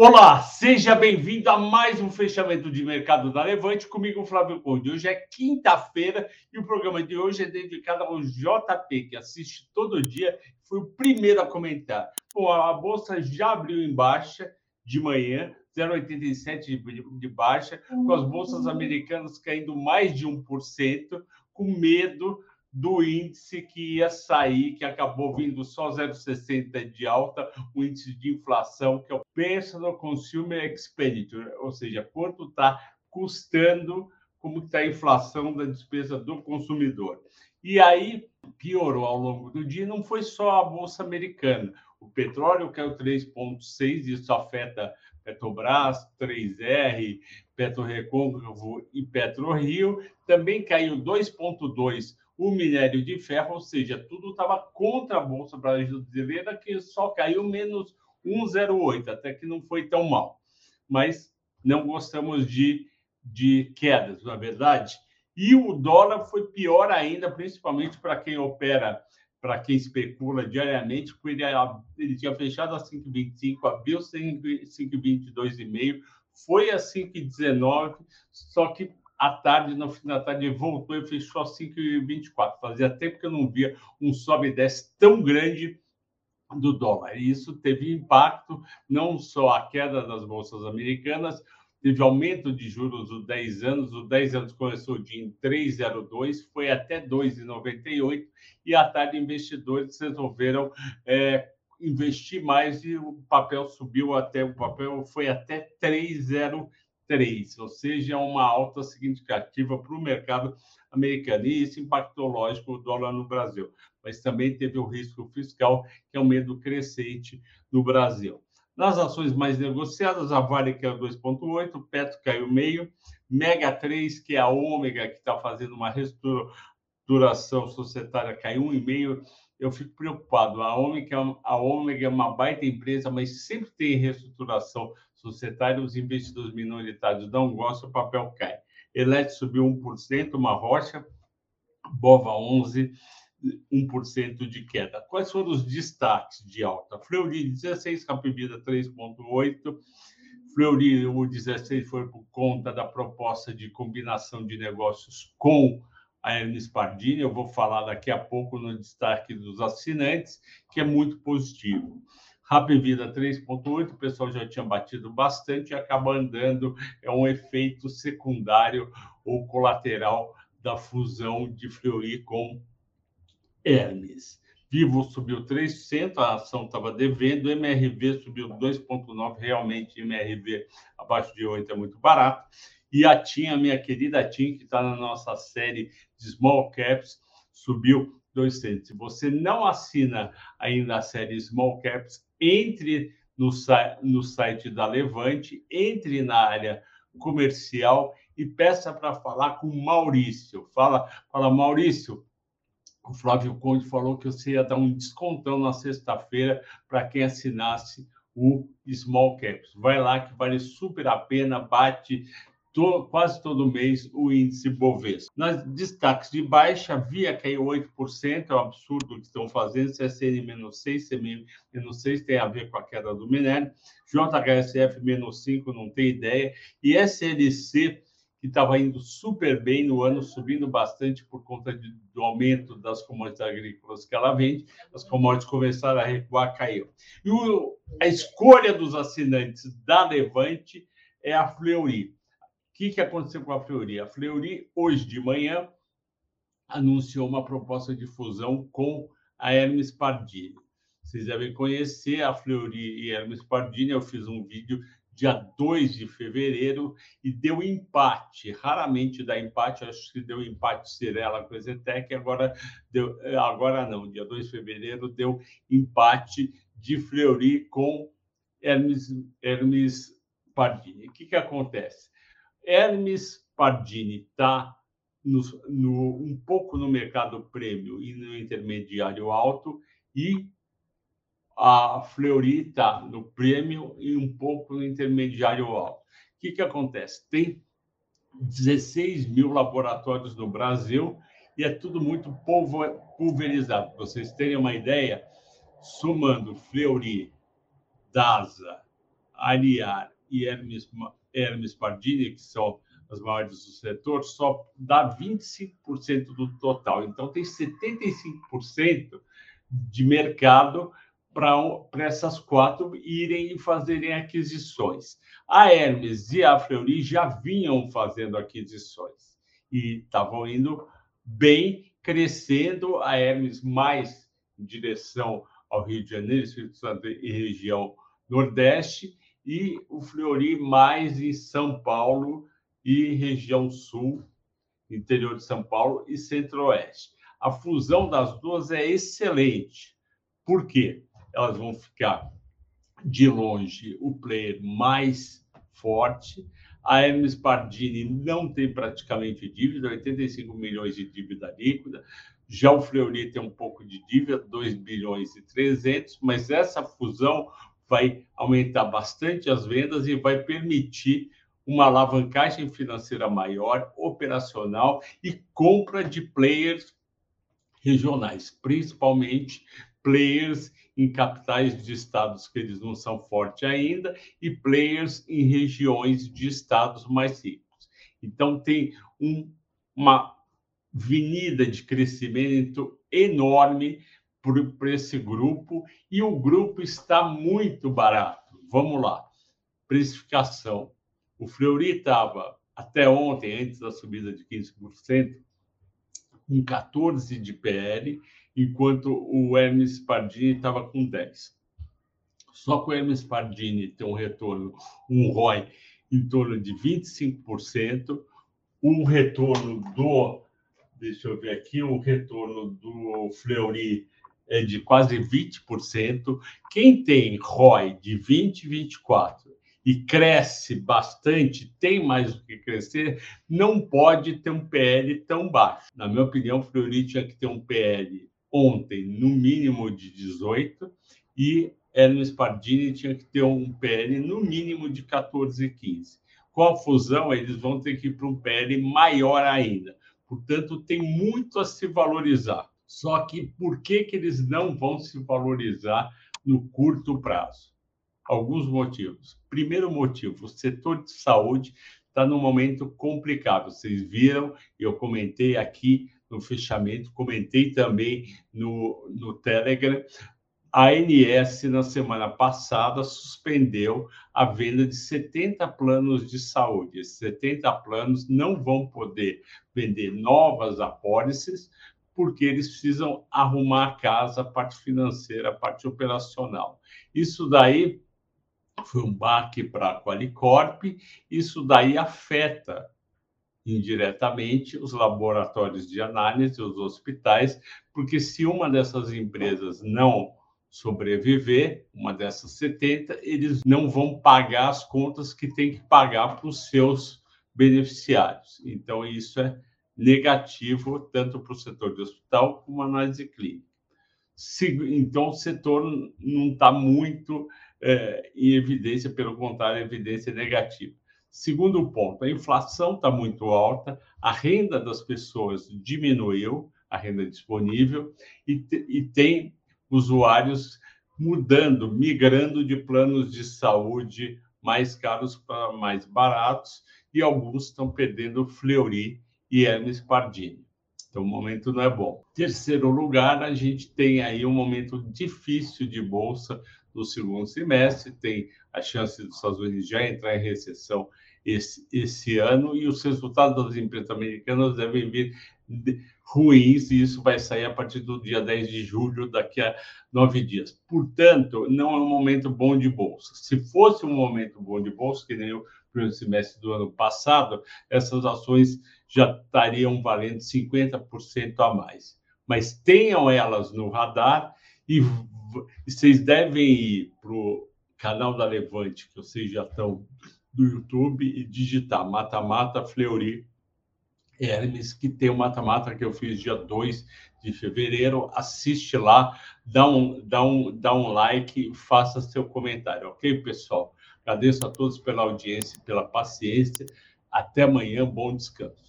Olá, seja bem-vindo a mais um fechamento de mercado da Levante comigo, Flávio Conde. Hoje é quinta-feira e o programa de hoje é dedicado ao JP, que assiste todo dia, foi o primeiro a comentar. Bom, a bolsa já abriu em baixa de manhã, 0,87 de baixa, com as bolsas americanas caindo mais de 1%, com medo do índice que ia sair, que acabou vindo só 0,60 de alta, o índice de inflação, que é o Personal Consumer Expenditure, ou seja, quanto está custando, como está a inflação da despesa do consumidor. E aí piorou ao longo do dia, não foi só a Bolsa Americana. O petróleo caiu 3,6, isso afeta Petrobras, 3R, PetroRecôncavo e PetroRio. Também caiu 2,2 o minério de ferro, ou seja, tudo estava contra a Bolsa Brasileira, que só caiu menos 1,08, até que não foi tão mal. Mas não gostamos de, de quedas, na é verdade. E o dólar foi pior ainda, principalmente para quem opera, para quem especula diariamente, porque ele, ele tinha fechado a 5,25, abriu 5,22,5, foi a 5,19, só que à tarde, no fim da tarde, voltou e fechou a 5,24. Fazia tempo que eu não via um sobe e desce tão grande do dólar. E isso teve impacto, não só a queda das bolsas americanas, teve aumento de juros dos 10 anos, os 10 anos começou de em 3,02, foi até 2,98, e à tarde investidores resolveram é, investir mais e o papel subiu até, o papel foi até 3,03. 3, ou seja, uma alta significativa para o mercado americano. E isso impactou, lógico, o dólar no Brasil. Mas também teve o risco fiscal, que é um medo crescente no Brasil. Nas ações mais negociadas, a Vale caiu 2,8, o Petro caiu meio, Mega 3, que é a Ômega, que está fazendo uma reestruturação societária, caiu 1,5%. Eu fico preocupado. A Ômega, a Ômega é uma baita empresa, mas sempre tem reestruturação societária, os investidores minoritários não gostam, o papel cai. Elet subiu 1%, uma rocha, Bova 11%, 1% de queda. Quais foram os destaques de alta? Fleury 16, Capivida 3,8%. Fleury, o 16 foi por conta da proposta de combinação de negócios com a Hermes Pardini. Eu vou falar daqui a pouco no destaque dos assinantes, que é muito positivo. Rap Vida 3.8, o pessoal já tinha batido bastante e acaba andando, é um efeito secundário ou colateral da fusão de Fleury com Hermes. Vivo subiu 3%, a ação estava devendo, MRV subiu 2,9%, realmente MRV abaixo de 8 é muito barato. E a TIM, a minha querida TIM, que está na nossa série de Small Caps, subiu 2 Se você não assina ainda a série Small Caps, entre no, no site da Levante, entre na área comercial e peça para falar com o Maurício. Fala, fala, Maurício, o Flávio Conde falou que você ia dar um descontão na sexta-feira para quem assinasse o Small Caps. Vai lá que vale super a pena, bate to, quase todo mês o índice Bovespa. Nas destaques de baixa, Via caiu 8%, é um absurdo o que estão fazendo, CSN menos 6, CMI menos 6, tem a ver com a queda do minério, JHSF menos 5, não tem ideia, e SLC, que estava indo super bem no ano, subindo bastante por conta de, do aumento das commodities agrícolas que ela vende, as commodities começaram a recuar, caiu. E o, a escolha dos assinantes da Levante é a Fleury que, que aconteceu com a Fleury? A Fleury, hoje de manhã, anunciou uma proposta de fusão com a Hermes Pardini. Vocês devem conhecer a Fleury e Hermes Pardini. Eu fiz um vídeo dia 2 de fevereiro e deu empate. Raramente dá empate, acho que deu empate Cirela com a Zetec, agora, deu, agora não, dia 2 de fevereiro deu empate de Fleury com Hermes, Hermes Pardini. O que, que acontece? Hermes Pardini está um pouco no mercado prêmio e no intermediário alto, e a Fleury está no prêmio e um pouco no intermediário alto. O que, que acontece? Tem 16 mil laboratórios no Brasil e é tudo muito pulverizado. Para vocês terem uma ideia, somando Fleury, DASA, Ariar e Hermes, Hermes Pardini, que são as maiores do setor, só dá 25% do total. Então, tem 75% de mercado para essas quatro irem e fazerem aquisições. A Hermes e a Fleury já vinham fazendo aquisições e estavam indo bem, crescendo. A Hermes mais em direção ao Rio de Janeiro, Espírito Santo e região Nordeste, e o Fleury mais em São Paulo e região Sul, interior de São Paulo e Centro-Oeste. A fusão das duas é excelente. Por quê? Elas vão ficar de longe o player mais forte. A Hermes Pardini não tem praticamente dívida, 85 milhões de dívida líquida. Já o Fleury tem um pouco de dívida, 2 bilhões e 300, mas essa fusão vai aumentar bastante as vendas e vai permitir uma alavancagem financeira maior, operacional e compra de players regionais, principalmente players em capitais de estados que eles não são fortes ainda e players em regiões de estados mais ricos. Então tem um, uma avenida de crescimento enorme para esse grupo e o grupo está muito barato. Vamos lá. Precificação. O Fleury estava até ontem, antes da subida de 15%, com 14 de PL, enquanto o Hermes Pardini estava com 10. Só que o Hermes Pardini tem um retorno, um ROI em torno de 25%, um retorno do, deixa eu ver aqui, o retorno do Fleury é de quase 20%. Quem tem ROI de 20, 24 e cresce bastante, tem mais o que crescer, não pode ter um PL tão baixo. Na minha opinião, o Fleury tinha que ter um PL ontem, no mínimo de 18, e Hermes Pardini tinha que ter um PL no mínimo de 14, 15. Com a fusão, eles vão ter que ir para um PL maior ainda. Portanto, tem muito a se valorizar. Só que por que, que eles não vão se valorizar no curto prazo? alguns motivos. Primeiro motivo, o setor de saúde está num momento complicado. Vocês viram, eu comentei aqui no fechamento, comentei também no, no Telegram. A ANS, na semana passada, suspendeu a venda de 70 planos de saúde. Esses 70 planos não vão poder vender novas apólices, porque eles precisam arrumar a casa, a parte financeira, a parte operacional. Isso daí foi um baque para a Qualicorp. Isso daí afeta indiretamente os laboratórios de análise, os hospitais, porque se uma dessas empresas não sobreviver, uma dessas 70, eles não vão pagar as contas que tem que pagar para os seus beneficiários. Então, isso é negativo tanto para o setor de hospital como análise clínica. Então, o setor não está muito é, em evidência, pelo contrário, evidência negativa. Segundo ponto, a inflação está muito alta, a renda das pessoas diminuiu, a renda disponível, e, e tem usuários mudando, migrando de planos de saúde mais caros para mais baratos, e alguns estão perdendo Fleury e Hermes Pardini. Então, o momento não é bom. Terceiro lugar, a gente tem aí um momento difícil de bolsa no segundo semestre, tem a chance dos Estados Unidos já entrar em recessão esse, esse ano, e os resultados das empresas americanas devem vir ruins, e isso vai sair a partir do dia 10 de julho, daqui a nove dias. Portanto, não é um momento bom de bolsa. Se fosse um momento bom de bolsa, que nem o primeiro semestre do ano passado, essas ações já estariam valendo 50% a mais. Mas tenham elas no radar e vocês devem ir para o canal da Levante, que vocês já estão do YouTube, e digitar Mata-Mata Fleury Hermes, que tem o Mata-Mata que eu fiz dia 2 de fevereiro. Assiste lá, dá um, dá um, dá um like, faça seu comentário, ok, pessoal? Agradeço a todos pela audiência, pela paciência. Até amanhã, bom descanso.